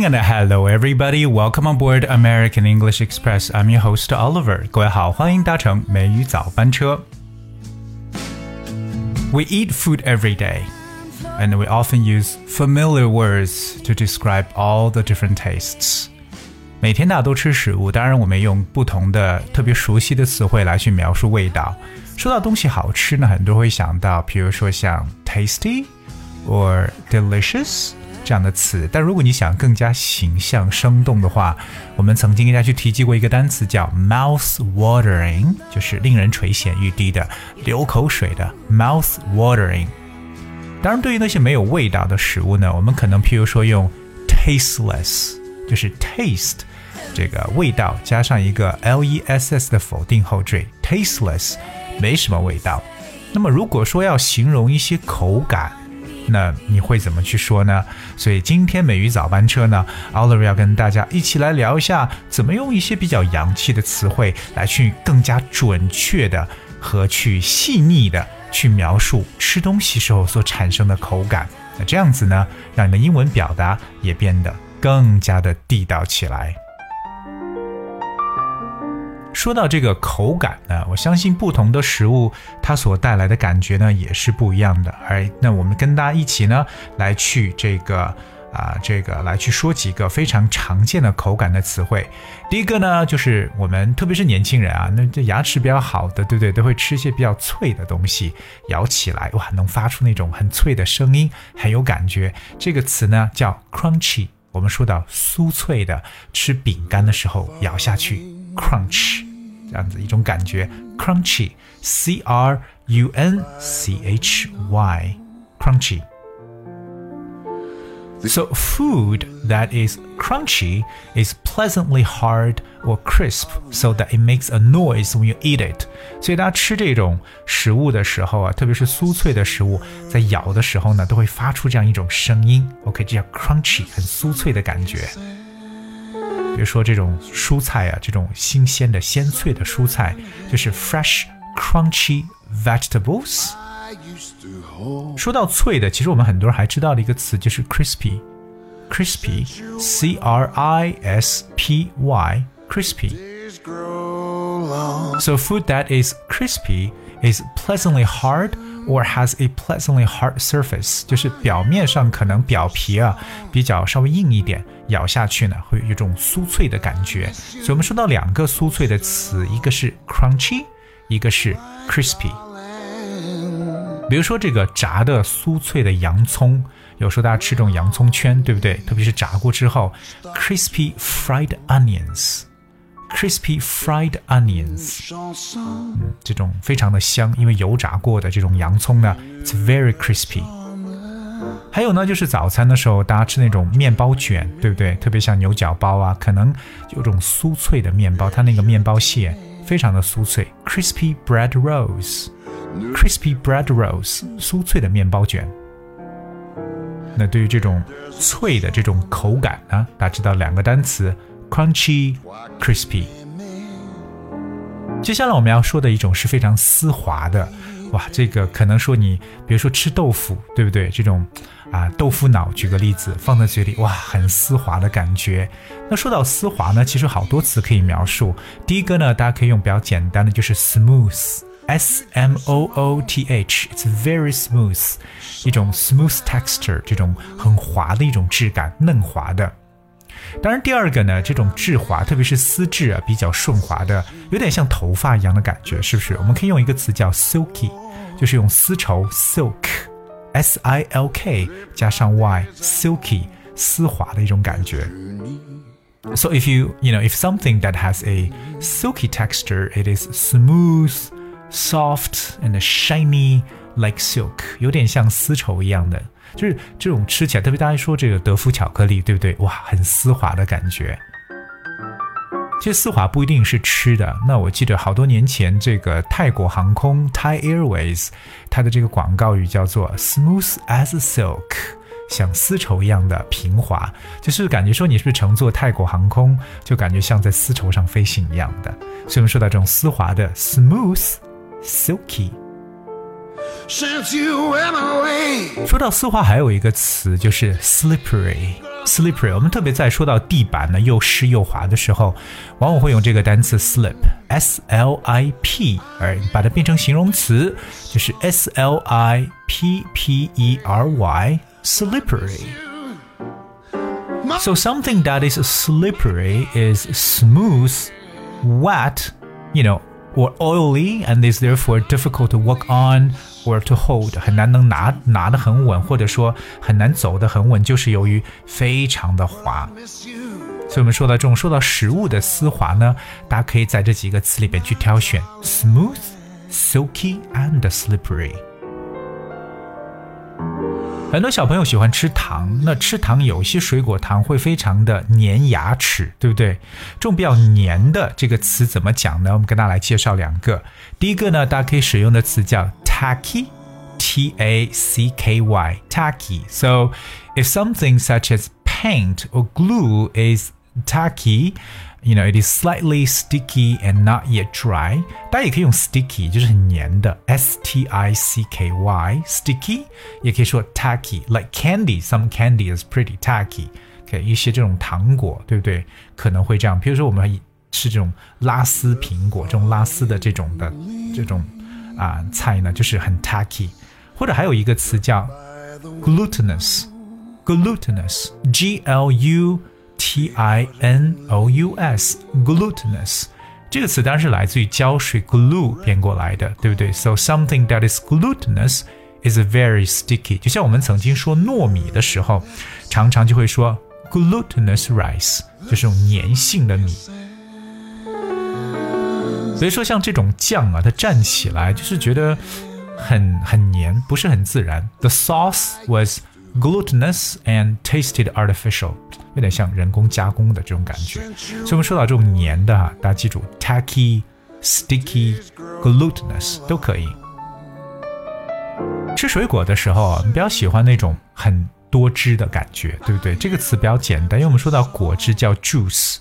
Good morning and hello everybody. Welcome on board American English Express. I'm your host Oliver. 各位好，欢迎搭乘美语早班车。We eat food every day, and we often use familiar words to describe all the different tastes. 每天大家都吃食物，当然我们用不同的特别熟悉的词汇来去描述味道。说到东西好吃呢，很多会想到，比如说像 tasty or delicious。 这样的词，但如果你想更加形象生动的话，我们曾经跟大家去提及过一个单词叫 mouth watering，就是令人垂涎欲滴的、流口水的 mouth watering。当然，对于那些没有味道的食物呢，我们可能譬如说用 tasteless，就是 taste 这个味道加上一个 l e s s 的否定后缀，tasteless 没什么味道。那么如果说要形容一些口感，那你会怎么去说呢？所以今天美语早班车呢，Oliver 要跟大家一起来聊一下，怎么用一些比较洋气的词汇来去更加准确的和去细腻的去描述吃东西时候所产生的口感。那这样子呢，让你的英文表达也变得更加的地道起来。说到这个口感呢，我相信不同的食物它所带来的感觉呢也是不一样的。而那我们跟大家一起呢来去这个啊这个来去说几个非常常见的口感的词汇。第一个呢就是我们特别是年轻人啊，那这牙齿比较好的，对不对？都会吃一些比较脆的东西，咬起来哇能发出那种很脆的声音，很有感觉。这个词呢叫 crunchy。我们说到酥脆的，吃饼干的时候咬下去。crunch，这样子一种感觉，crunchy，c r u n c h y，crunchy。So food that is crunchy is pleasantly hard or crisp, so that it makes a noise when you eat it. 所以大家吃这种食物的时候啊，特别是酥脆的食物，在咬的时候呢，都会发出这样一种声音。OK，这叫 crunchy，很酥脆的感觉。 比如说这种蔬菜啊，这种新鲜的鲜脆的蔬菜，就是 fresh crunchy vegetables。说到脆的，其实我们很多人还知道的一个词就是 crispy，crispy，c r i s p y，crispy。So food that is crispy is pleasantly hard Or has a pleasantly hard surface，就是表面上可能表皮啊比较稍微硬一点，咬下去呢会有一种酥脆的感觉。所以我们说到两个酥脆的词，一个是 crunchy，一个是 crispy。比如说这个炸的酥脆的洋葱，有时候大家吃这种洋葱圈，对不对？特别是炸过之后，crispy fried onions。Crispy fried onions，嗯，这种非常的香，因为油炸过的这种洋葱呢，it's very crispy。还有呢，就是早餐的时候，大家吃那种面包卷，对不对？特别像牛角包啊，可能有种酥脆的面包，它那个面包屑非常的酥脆，crispy bread rolls，crispy bread rolls，酥脆的面包卷。那对于这种脆的这种口感呢，大家知道两个单词。Crunchy, crispy。接下来我们要说的一种是非常丝滑的，哇，这个可能说你，比如说吃豆腐，对不对？这种啊豆腐脑，举个例子，放在嘴里，哇，很丝滑的感觉。那说到丝滑呢，其实好多词可以描述。第一个呢，大家可以用比较简单的，就是 smooth，s m o o t h，it's very smooth，一种 smooth texture，这种很滑的一种质感，嫩滑的。当然，第二个呢，这种质滑，特别是丝质啊，比较顺滑的，有点像头发一样的感觉，是不是？我们可以用一个词叫 silky，就是用丝绸 silk，s i l k 加上 y，silky，丝滑的一种感觉。So if you you know if something that has a silky texture, it is smooth, soft and shiny like silk，有点像丝绸一样的。就是这种吃起来，特别大家说这个德芙巧克力，对不对？哇，很丝滑的感觉。其实丝滑不一定是吃的。那我记得好多年前，这个泰国航空 Thai Airways 它的这个广告语叫做 “smooth as silk”，像丝绸一样的平滑，就是感觉说你是不是乘坐泰国航空，就感觉像在丝绸上飞行一样的。所以我们说到这种丝滑的 “smooth silky”。说到丝滑，还有一个词就是 slippery。 slippery。我们特别在说到地板呢又湿又滑的时候，往往会用这个单词 slip，s l i p，而把它变成形容词，就是 s l i p p e r y，slippery。So something that is slippery is smooth, wet, you know, or oily and is therefore difficult to walk on Or to hold，很难能拿拿得很稳，或者说很难走得很稳，就是由于非常的滑。所以我们说到这种说到食物的丝滑呢，大家可以在这几个词里边去挑选：smooth、silky and slippery。很多小朋友喜欢吃糖，那吃糖有些水果糖会非常的粘牙齿，对不对？这种比较粘的这个词怎么讲呢？我们跟大家来介绍两个。第一个呢，大家可以使用的词叫 tacky，t a c k y，tacky。So if something such as paint or glue is tacky。you know, it is slightly sticky and not yet dry。大家也可以用 sticky，就是很黏的，s t i c k y，sticky，也可以说 tacky，like candy。Some candy is pretty tacky。OK，一些这种糖果，对不对？可能会这样。比如说我们吃这种拉丝苹果，这种拉丝的这种的这种 啊菜呢，就是很 tacky。或者还有一个词叫 glutinous，glutinous，g l u。T I N O U S，glutinous 这个词当然是来自于胶水 glue 变过来的，对不对？So something that is glutinous is very sticky。就像我们曾经说糯米的时候，常常就会说 glutinous rice，就是种粘性的米。 所以说，像这种酱啊，它蘸起来就是觉得很很黏，不是很自然。The sauce was glutinous and tasted artificial。有点像人工加工的这种感觉，所以我们说到这种黏的哈，大家记住，tacky、sticky、glutinous 都可以。吃水果的时候啊，你比较喜欢那种很多汁的感觉，对不对？这个词比较简单，因为我们说到果汁叫 juice，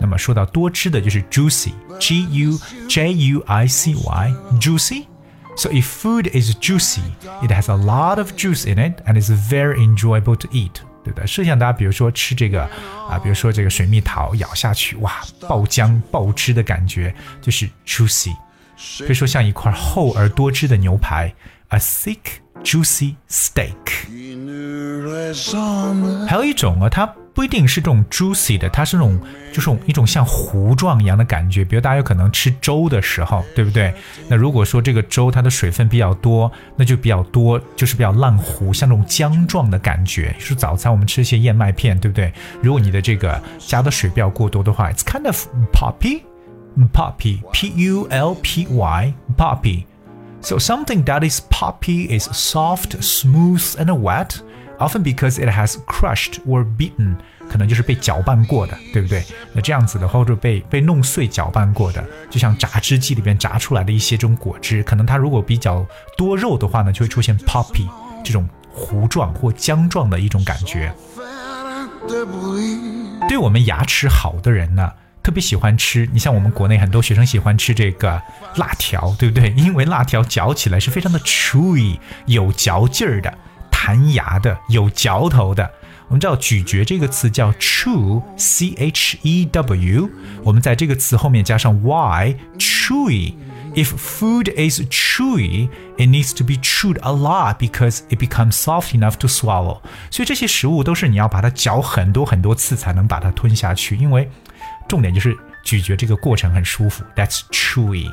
那么说到多汁的就是 juicy，G U J U I C Y，juicy。So if food is juicy, it has a lot of juice in it and is very enjoyable to eat. 对的，设想大家比如说吃这个啊，比如说这个水蜜桃，咬下去哇，爆浆爆汁的感觉就是 juicy。比如说像一块厚而多汁的牛排，a thick juicy steak。还有一种啊，它。 不一定是这种 juicy 的，它是那种就是一种像糊状一样的感觉。比如大家有可能吃粥的时候，对不对？那如果说这个粥它的水分比较多，那就比较多，就是比较烂糊，像这种浆状的感觉。是早餐我们吃一些燕麦片，对不对？如果你的这个加的水比较过多的话，it's kind of poppy，poppy，p u l p y，poppy。So something that is poppy is soft, smooth, and wet. Often because it has crushed or beaten，可能就是被搅拌过的，对不对？那这样子的话，或者被被弄碎、搅拌过的，就像榨汁机里边榨出来的一些这种果汁，可能它如果比较多肉的话呢，就会出现 poppy 这种糊状或浆状的一种感觉。对我们牙齿好的人呢，特别喜欢吃。你像我们国内很多学生喜欢吃这个辣条，对不对？因为辣条嚼起来是非常的 chewy，有嚼劲儿的。弹牙的，有嚼头的。我们知道咀嚼这个词叫 chew，c h e w。我们在这个词后面加上 y，chewy。If food is chewy, it needs to be chewed a lot because it becomes soft enough to swallow。所以这些食物都是你要把它嚼很多很多次才能把它吞下去，因为重点就是咀嚼这个过程很舒服。That's chewy。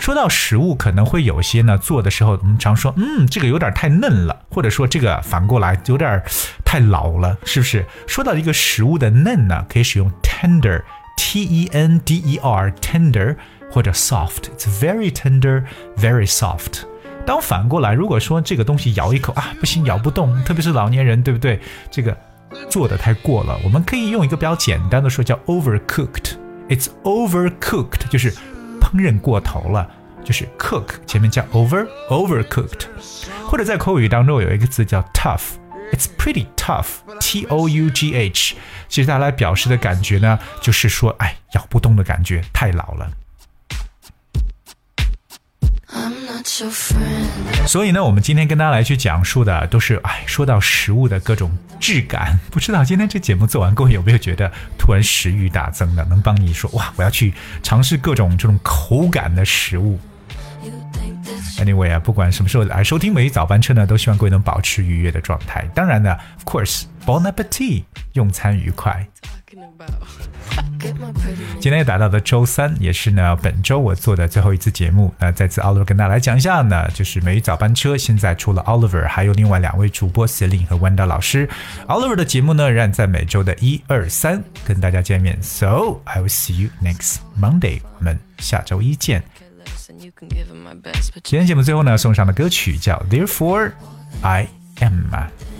说到食物，可能会有些呢做的时候，我们常说，嗯，这个有点太嫩了，或者说这个反过来有点太老了，是不是？说到一个食物的嫩呢，可以使用 tender，t e n d e r，tender，或者 soft，it's very tender，very soft。当反过来，如果说这个东西咬一口啊，不行，咬不动，特别是老年人，对不对？这个做的太过了，我们可以用一个比较简单的说，叫 overcooked，it's overcooked，就是。烹饪过头了，就是 cook 前面加 over overcooked，或者在口语当中有一个字叫 tough，it's pretty tough，t o u g h，其实它来表示的感觉呢，就是说哎咬不动的感觉，太老了。所以呢，我们今天跟大家来去讲述的都是，哎，说到食物的各种质感。不知道今天这节目做完，各位有没有觉得突然食欲大增的？能帮你说，哇，我要去尝试各种这种口感的食物。Anyway 啊，不管什么时候来收听每一早班车呢，都希望各位能保持愉悦的状态。当然呢，Of course，Bon appetit，用餐愉快。今天也达到的周三，也是呢本周我做的最后一次节目。那再次 Oliver 跟大家来讲一下呢，就是每日早班车现在除了 Oliver，还有另外两位主播 Celine 和 Wanda 老师。Oliver 的节目呢仍然在每周的一二三跟大家见面。So I will see you next Monday。我们下周一见。今天节目最后呢送上的歌曲叫 Therefore I Am。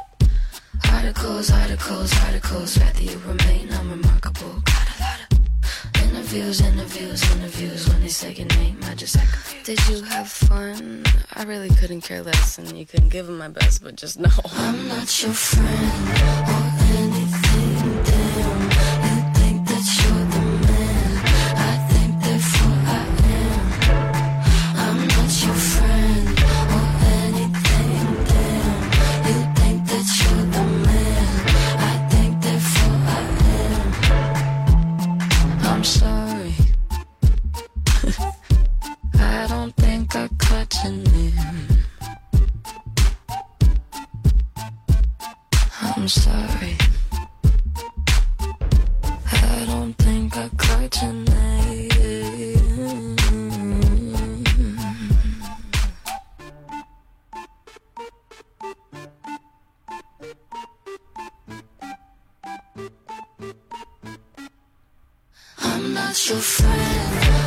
articles, articles, articles. Rather you remain unremarkable. Got a lot of interviews, interviews, interviews. When they say your name, I just act confused. Did you have fun? I really couldn't care less, and you couldn't give them my best, but just know I'm not your friend I'm sorry. I don't think I. I'm not your friend.